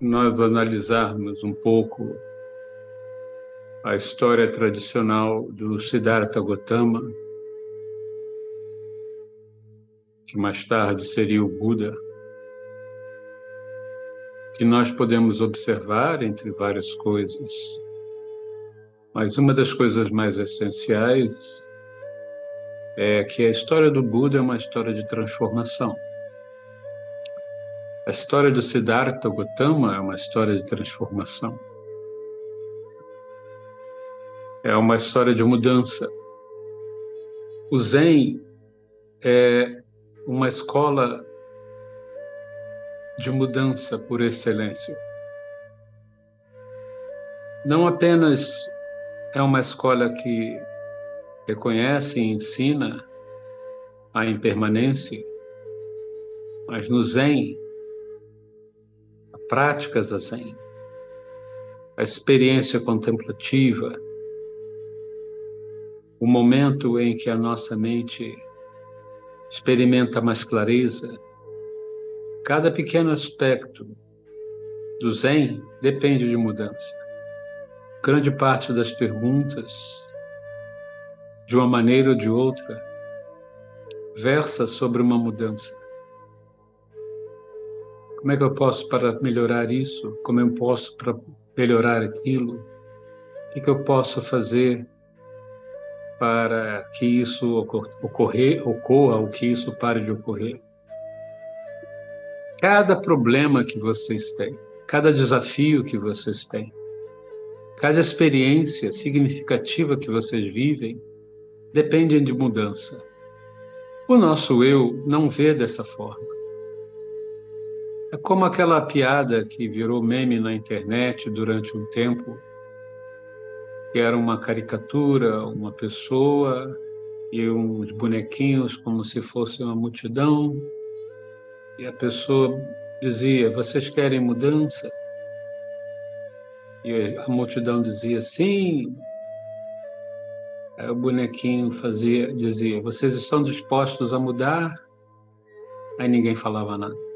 nós analisarmos um pouco a história tradicional do Siddhartha Gautama, que mais tarde seria o Buda, que nós podemos observar entre várias coisas, mas uma das coisas mais essenciais é que a história do Buda é uma história de transformação. A história do Siddhartha Gautama é uma história de transformação. É uma história de mudança. O Zen é uma escola de mudança por excelência. Não apenas é uma escola que reconhece e ensina a impermanência, mas no Zen, a prática da Zen, a experiência contemplativa, o momento em que a nossa mente experimenta mais clareza. Cada pequeno aspecto do Zen depende de mudança. Grande parte das perguntas, de uma maneira ou de outra, versa sobre uma mudança. Como é que eu posso para melhorar isso? Como eu posso para melhorar aquilo? O que, que eu posso fazer para que isso ocorrer, ocorra ou que isso pare de ocorrer. Cada problema que vocês têm, cada desafio que vocês têm, cada experiência significativa que vocês vivem, dependem de mudança. O nosso eu não vê dessa forma. É como aquela piada que virou meme na internet durante um tempo, que era uma caricatura, uma pessoa e uns bonequinhos como se fosse uma multidão. E a pessoa dizia: Vocês querem mudança? E a multidão dizia: Sim. Aí o bonequinho fazia, dizia: Vocês estão dispostos a mudar? Aí ninguém falava nada.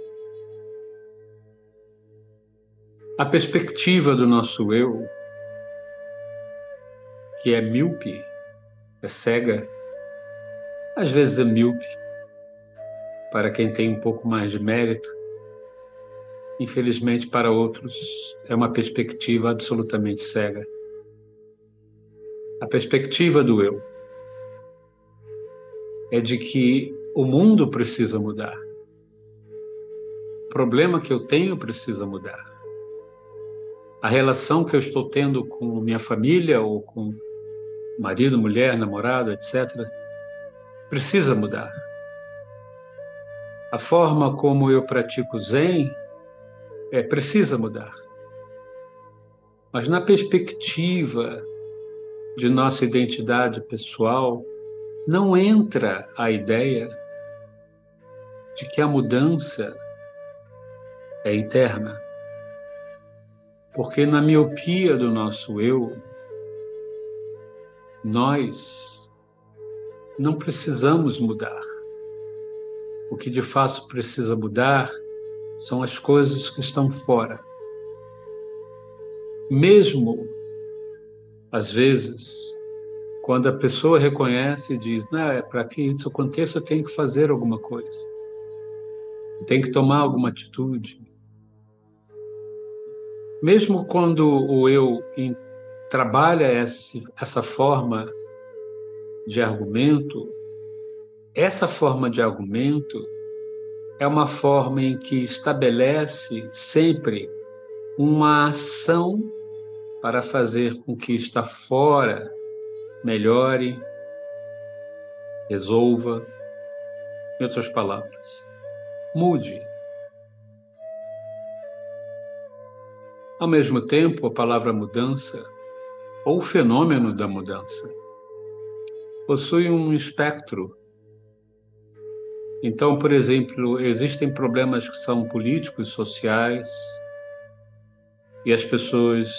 A perspectiva do nosso eu que é míope, é cega, às vezes é míope, para quem tem um pouco mais de mérito. Infelizmente, para outros, é uma perspectiva absolutamente cega. A perspectiva do eu é de que o mundo precisa mudar. O problema que eu tenho precisa mudar. A relação que eu estou tendo com minha família ou com marido, mulher, namorado, etc., precisa mudar. A forma como eu pratico Zen é, precisa mudar. Mas na perspectiva de nossa identidade pessoal, não entra a ideia de que a mudança é interna. Porque na miopia do nosso eu, nós não precisamos mudar. O que de fato precisa mudar são as coisas que estão fora. Mesmo, às vezes, quando a pessoa reconhece e diz: é para que isso aconteça, eu tenho que fazer alguma coisa, eu tenho que tomar alguma atitude. Mesmo quando o eu trabalha esse, essa forma de argumento, essa forma de argumento é uma forma em que estabelece sempre uma ação para fazer com que está fora melhore, resolva, em outras palavras, mude. Ao mesmo tempo, a palavra mudança ou fenômeno da mudança. Possui um espectro. Então, por exemplo, existem problemas que são políticos, sociais, e as pessoas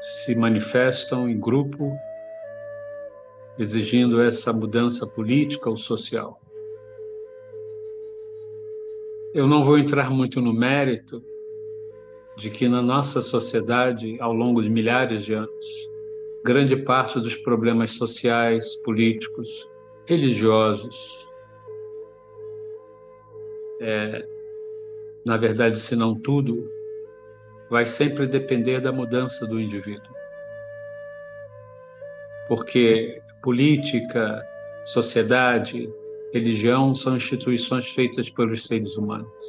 se manifestam em grupo exigindo essa mudança política ou social. Eu não vou entrar muito no mérito de que na nossa sociedade, ao longo de milhares de anos, grande parte dos problemas sociais, políticos, religiosos, é, na verdade, se não tudo, vai sempre depender da mudança do indivíduo. Porque política, sociedade, religião são instituições feitas pelos seres humanos.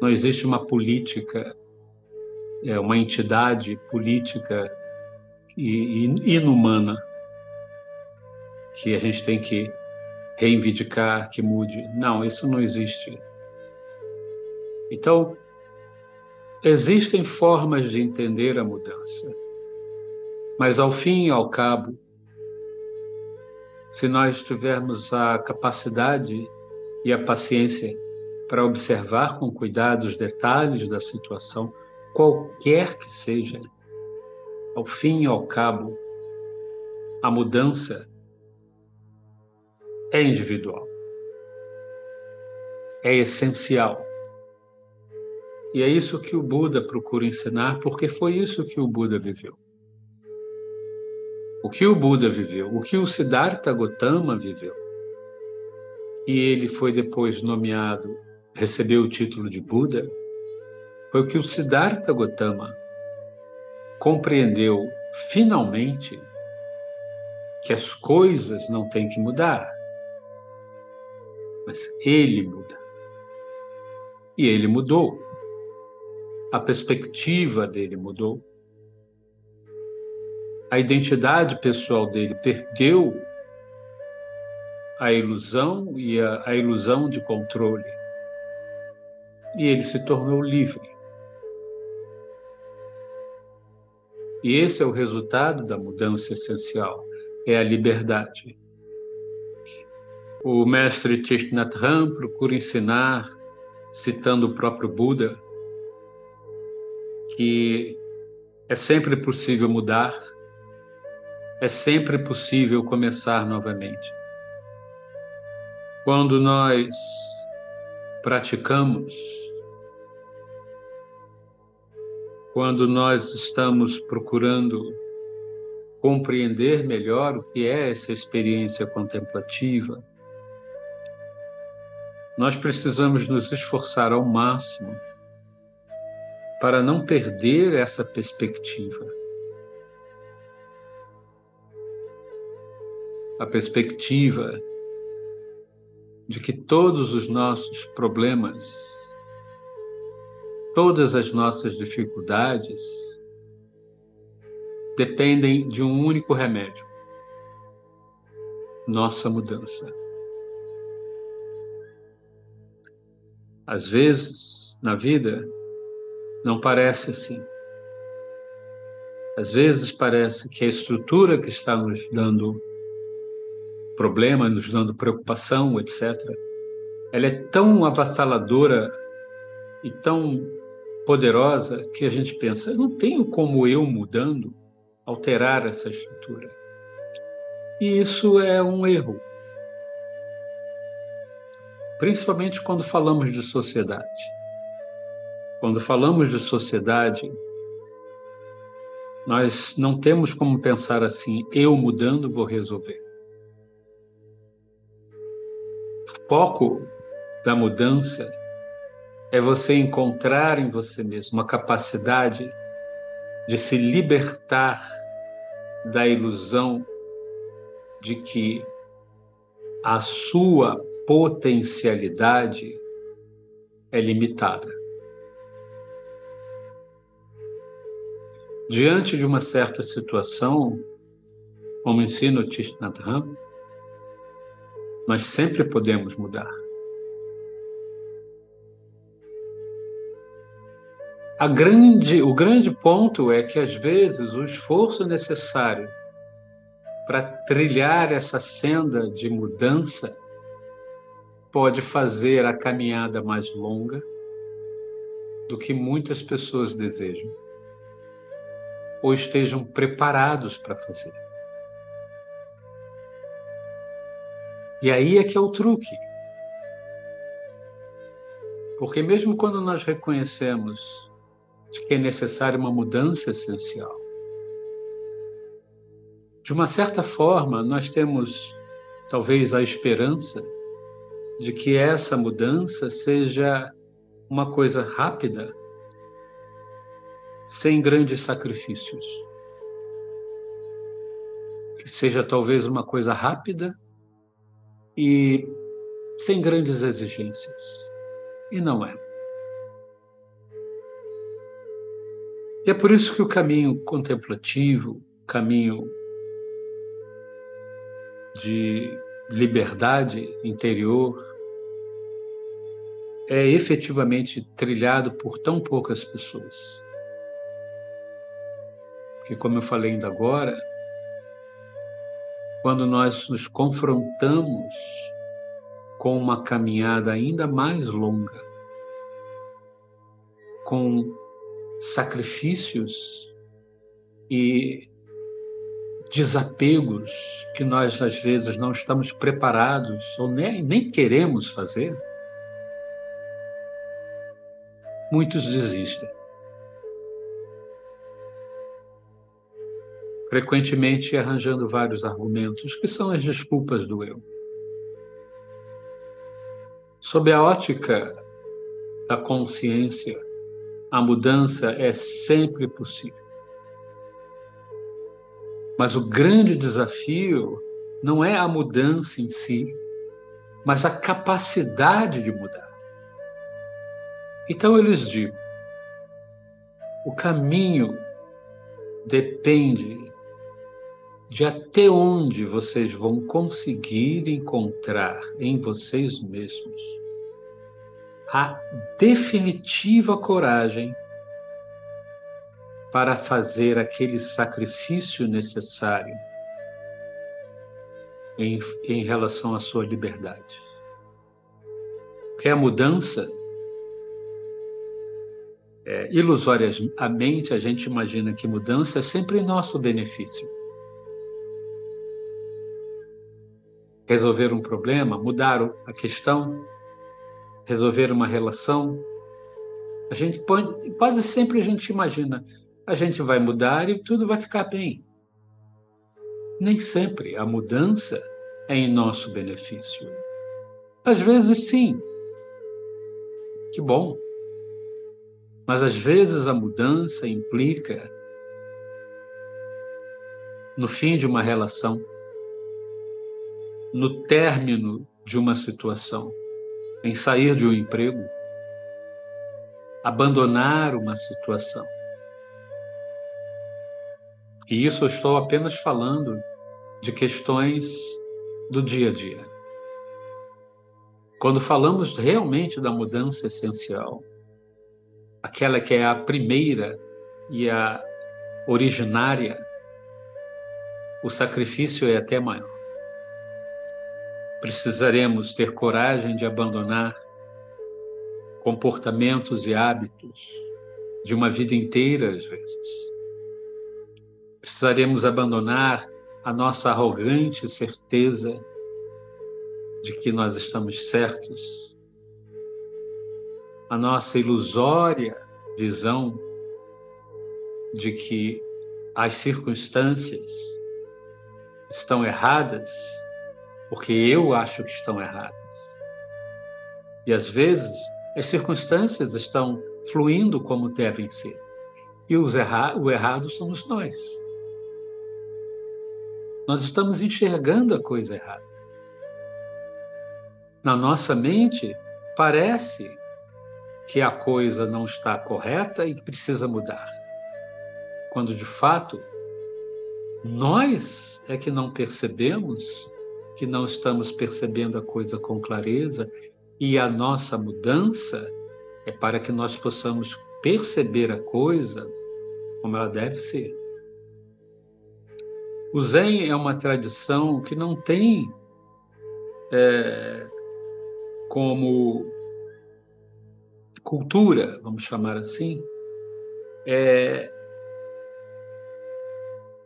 Não existe uma política, é uma entidade política inumana que a gente tem que reivindicar, que mude. Não, isso não existe. Então, existem formas de entender a mudança, mas ao fim e ao cabo, se nós tivermos a capacidade e a paciência para observar com cuidado os detalhes da situação, qualquer que seja, ao fim e ao cabo, a mudança é individual, é essencial. E é isso que o Buda procura ensinar, porque foi isso que o Buda viveu. O que o Buda viveu, o que o Siddhartha Gautama viveu. E ele foi depois nomeado recebeu o título de Buda foi o que o Siddhartha Gautama compreendeu finalmente que as coisas não têm que mudar, mas ele muda. E ele mudou. A perspectiva dele mudou. A identidade pessoal dele perdeu a ilusão e a, a ilusão de controle e ele se tornou livre. E esse é o resultado da mudança essencial, é a liberdade. O mestre Tishnatram procura ensinar, citando o próprio Buda, que é sempre possível mudar, é sempre possível começar novamente. Quando nós praticamos quando nós estamos procurando compreender melhor o que é essa experiência contemplativa, nós precisamos nos esforçar ao máximo para não perder essa perspectiva. A perspectiva de que todos os nossos problemas Todas as nossas dificuldades dependem de um único remédio: nossa mudança. Às vezes, na vida, não parece assim. Às vezes parece que a estrutura que está nos dando problema, nos dando preocupação, etc., ela é tão avassaladora e tão poderosa que a gente pensa, não tenho como eu mudando alterar essa estrutura. E isso é um erro. Principalmente quando falamos de sociedade. Quando falamos de sociedade, nós não temos como pensar assim, eu mudando vou resolver. Foco da mudança é você encontrar em você mesmo a capacidade de se libertar da ilusão de que a sua potencialidade é limitada. Diante de uma certa situação, como ensina o Tishnadham, nós sempre podemos mudar. Grande, o grande ponto é que, às vezes, o esforço necessário para trilhar essa senda de mudança pode fazer a caminhada mais longa do que muitas pessoas desejam ou estejam preparados para fazer. E aí é que é o truque. Porque mesmo quando nós reconhecemos que é necessária uma mudança essencial. De uma certa forma, nós temos talvez a esperança de que essa mudança seja uma coisa rápida, sem grandes sacrifícios. Que seja talvez uma coisa rápida e sem grandes exigências. E não é. E é por isso que o caminho contemplativo, caminho de liberdade interior, é efetivamente trilhado por tão poucas pessoas. Porque, como eu falei ainda agora, quando nós nos confrontamos com uma caminhada ainda mais longa, com sacrifícios e desapegos que nós às vezes não estamos preparados ou nem, nem queremos fazer, muitos desistem. Frequentemente arranjando vários argumentos que são as desculpas do eu. Sob a ótica da consciência, a mudança é sempre possível. Mas o grande desafio não é a mudança em si, mas a capacidade de mudar. Então eu lhes digo: o caminho depende de até onde vocês vão conseguir encontrar em vocês mesmos a definitiva coragem para fazer aquele sacrifício necessário em, em relação à sua liberdade. Porque a mudança, é, ilusoriamente, a gente imagina que mudança é sempre em nosso benefício. Resolver um problema, mudar a questão, resolver uma relação. A gente pode, quase sempre a gente imagina, a gente vai mudar e tudo vai ficar bem. Nem sempre a mudança é em nosso benefício. Às vezes sim. Que bom. Mas às vezes a mudança implica no fim de uma relação no término de uma situação, em sair de um emprego, abandonar uma situação. E isso eu estou apenas falando de questões do dia a dia. Quando falamos realmente da mudança essencial, aquela que é a primeira e a originária, o sacrifício é até maior precisaremos ter coragem de abandonar comportamentos e hábitos de uma vida inteira, às vezes. Precisaremos abandonar a nossa arrogante certeza de que nós estamos certos, a nossa ilusória visão de que as circunstâncias estão erradas porque eu acho que estão erradas. E às vezes as circunstâncias estão fluindo como devem ser. E os erra o errado somos nós. Nós estamos enxergando a coisa errada. Na nossa mente, parece que a coisa não está correta e precisa mudar. Quando de fato nós é que não percebemos que não estamos percebendo a coisa com clareza e a nossa mudança é para que nós possamos perceber a coisa como ela deve ser. O Zen é uma tradição que não tem é, como cultura, vamos chamar assim, é,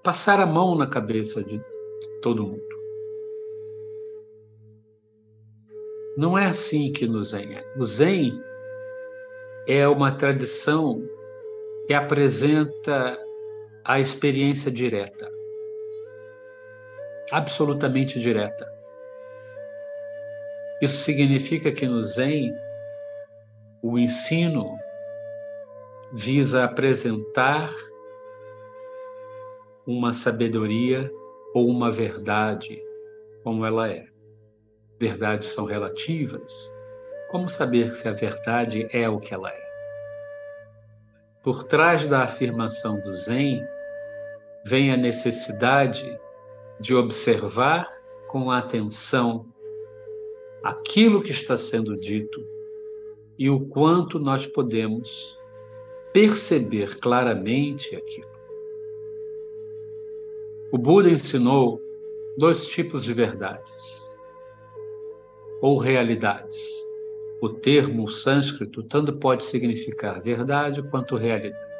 passar a mão na cabeça de todo mundo. Não é assim que no Zen é. O Zen é uma tradição que apresenta a experiência direta, absolutamente direta. Isso significa que no Zen, o ensino visa apresentar uma sabedoria ou uma verdade como ela é. Verdades são relativas. Como saber se a verdade é o que ela é? Por trás da afirmação do Zen vem a necessidade de observar com atenção aquilo que está sendo dito e o quanto nós podemos perceber claramente aquilo. O Buda ensinou dois tipos de verdades ou realidades. O termo sânscrito tanto pode significar verdade quanto realidade.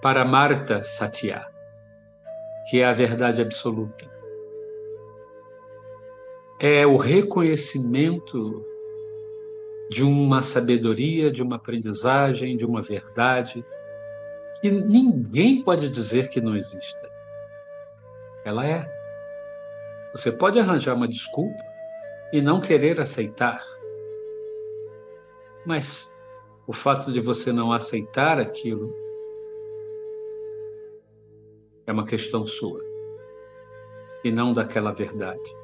Para Marta Satya, que é a verdade absoluta, é o reconhecimento de uma sabedoria, de uma aprendizagem, de uma verdade que ninguém pode dizer que não exista. Ela é. Você pode arranjar uma desculpa e não querer aceitar. Mas o fato de você não aceitar aquilo é uma questão sua e não daquela verdade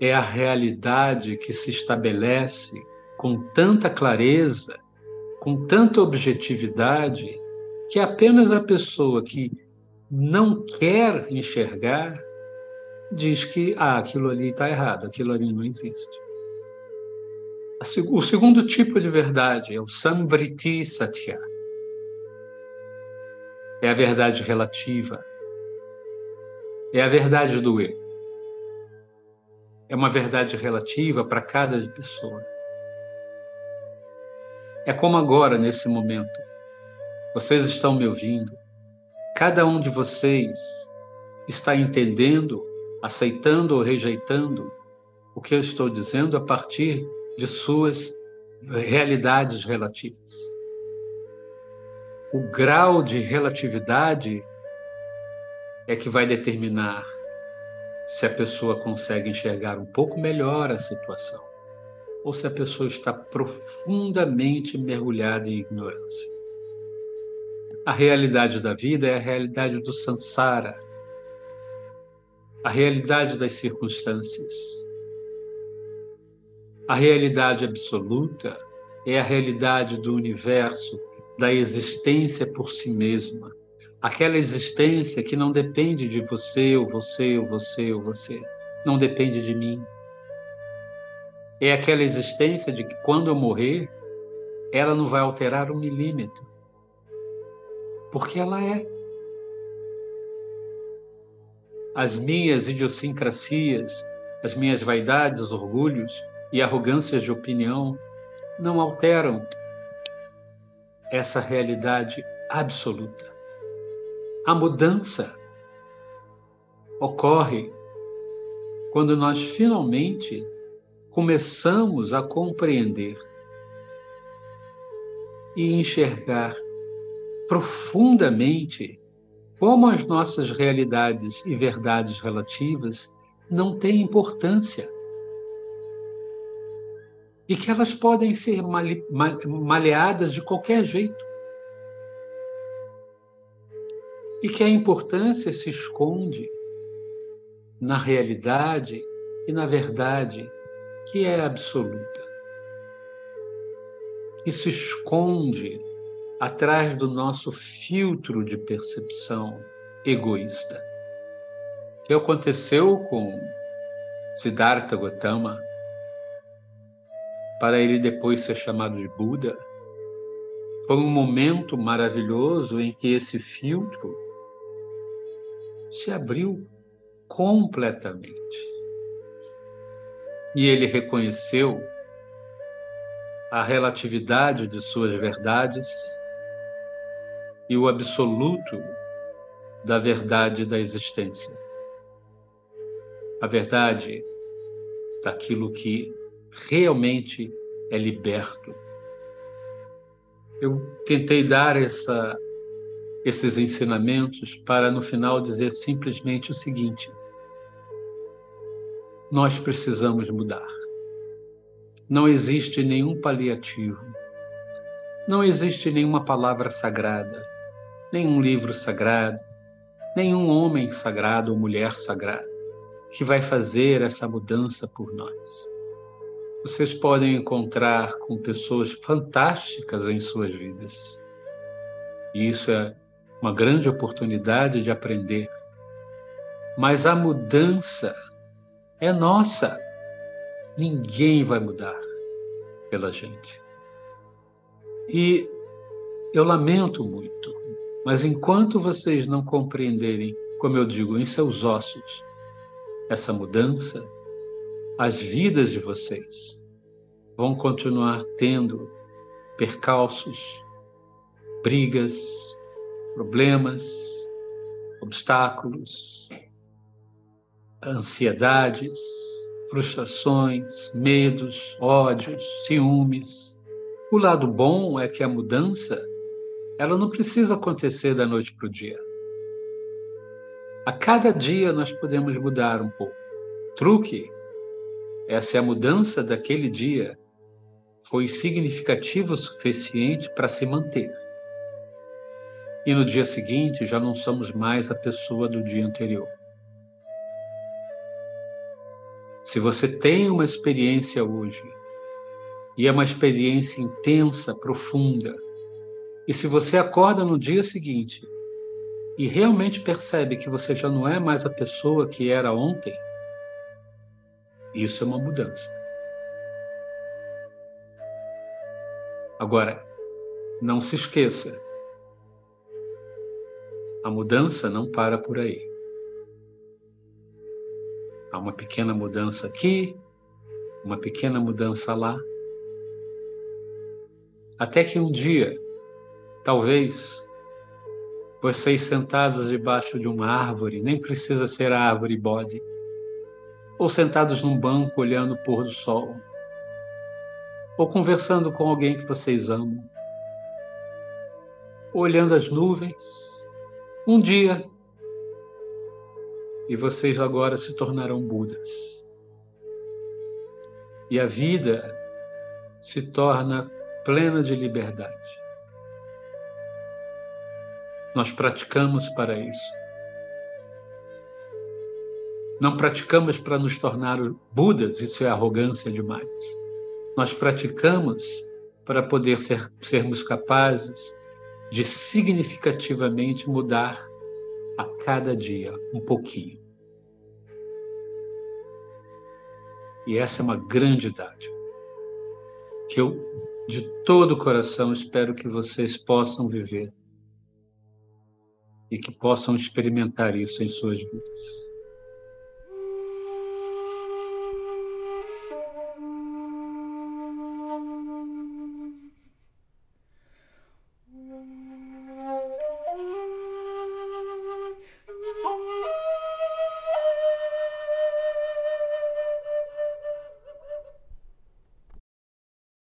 é a realidade que se estabelece com tanta clareza, com tanta objetividade, que apenas a pessoa que não quer enxergar diz que ah, aquilo ali está errado, aquilo ali não existe. O segundo tipo de verdade é o Samvriti Satya. É a verdade relativa. É a verdade do eu é uma verdade relativa para cada pessoa. É como agora, nesse momento. Vocês estão me ouvindo. Cada um de vocês está entendendo, aceitando ou rejeitando o que eu estou dizendo a partir de suas realidades relativas. O grau de relatividade é que vai determinar se a pessoa consegue enxergar um pouco melhor a situação ou se a pessoa está profundamente mergulhada em ignorância. A realidade da vida é a realidade do samsara, a realidade das circunstâncias. A realidade absoluta é a realidade do universo, da existência por si mesma aquela existência que não depende de você, ou você, ou você, ou você, não depende de mim. É aquela existência de que quando eu morrer, ela não vai alterar um milímetro. Porque ela é. As minhas idiosincrasias, as minhas vaidades, orgulhos e arrogâncias de opinião não alteram essa realidade absoluta. A mudança ocorre quando nós finalmente começamos a compreender e enxergar profundamente como as nossas realidades e verdades relativas não têm importância e que elas podem ser maleadas de qualquer jeito. e que a importância se esconde na realidade e na verdade que é absoluta. E se esconde atrás do nosso filtro de percepção egoísta. O que aconteceu com Siddhartha Gautama, para ele depois ser chamado de Buda, foi um momento maravilhoso em que esse filtro se abriu completamente. E ele reconheceu a relatividade de suas verdades e o absoluto da verdade da existência. A verdade daquilo que realmente é liberto. Eu tentei dar essa, esses ensinamentos para no final dizer simplesmente o seguinte: nós precisamos mudar. Não existe nenhum paliativo, não existe nenhuma palavra sagrada, nenhum livro sagrado, nenhum homem sagrado ou mulher sagrada que vai fazer essa mudança por nós. Vocês podem encontrar com pessoas fantásticas em suas vidas. E isso é uma grande oportunidade de aprender. Mas a mudança é nossa. Ninguém vai mudar pela gente. E eu lamento muito, mas enquanto vocês não compreenderem, como eu digo, em seus ossos, essa mudança, as vidas de vocês vão continuar tendo percalços, brigas, problemas, obstáculos, ansiedades, frustrações, medos, ódios, ciúmes. O lado bom é que a mudança, ela não precisa acontecer da noite para o dia. A cada dia nós podemos mudar um pouco. Truque é se a mudança daquele dia foi significativa o suficiente para se manter. E no dia seguinte já não somos mais a pessoa do dia anterior. Se você tem uma experiência hoje, e é uma experiência intensa, profunda, e se você acorda no dia seguinte e realmente percebe que você já não é mais a pessoa que era ontem, isso é uma mudança. Agora, não se esqueça, a mudança não para por aí. Há uma pequena mudança aqui, uma pequena mudança lá. Até que um dia, talvez, vocês sentados debaixo de uma árvore, nem precisa ser a árvore bode, ou sentados num banco olhando o pôr do sol, ou conversando com alguém que vocês amam, olhando as nuvens, um dia, e vocês agora se tornarão Budas. E a vida se torna plena de liberdade. Nós praticamos para isso. Não praticamos para nos tornar Budas, isso é arrogância demais. Nós praticamos para poder ser, sermos capazes de significativamente mudar a cada dia um pouquinho. E essa é uma grande dádiva que eu, de todo o coração, espero que vocês possam viver e que possam experimentar isso em suas vidas.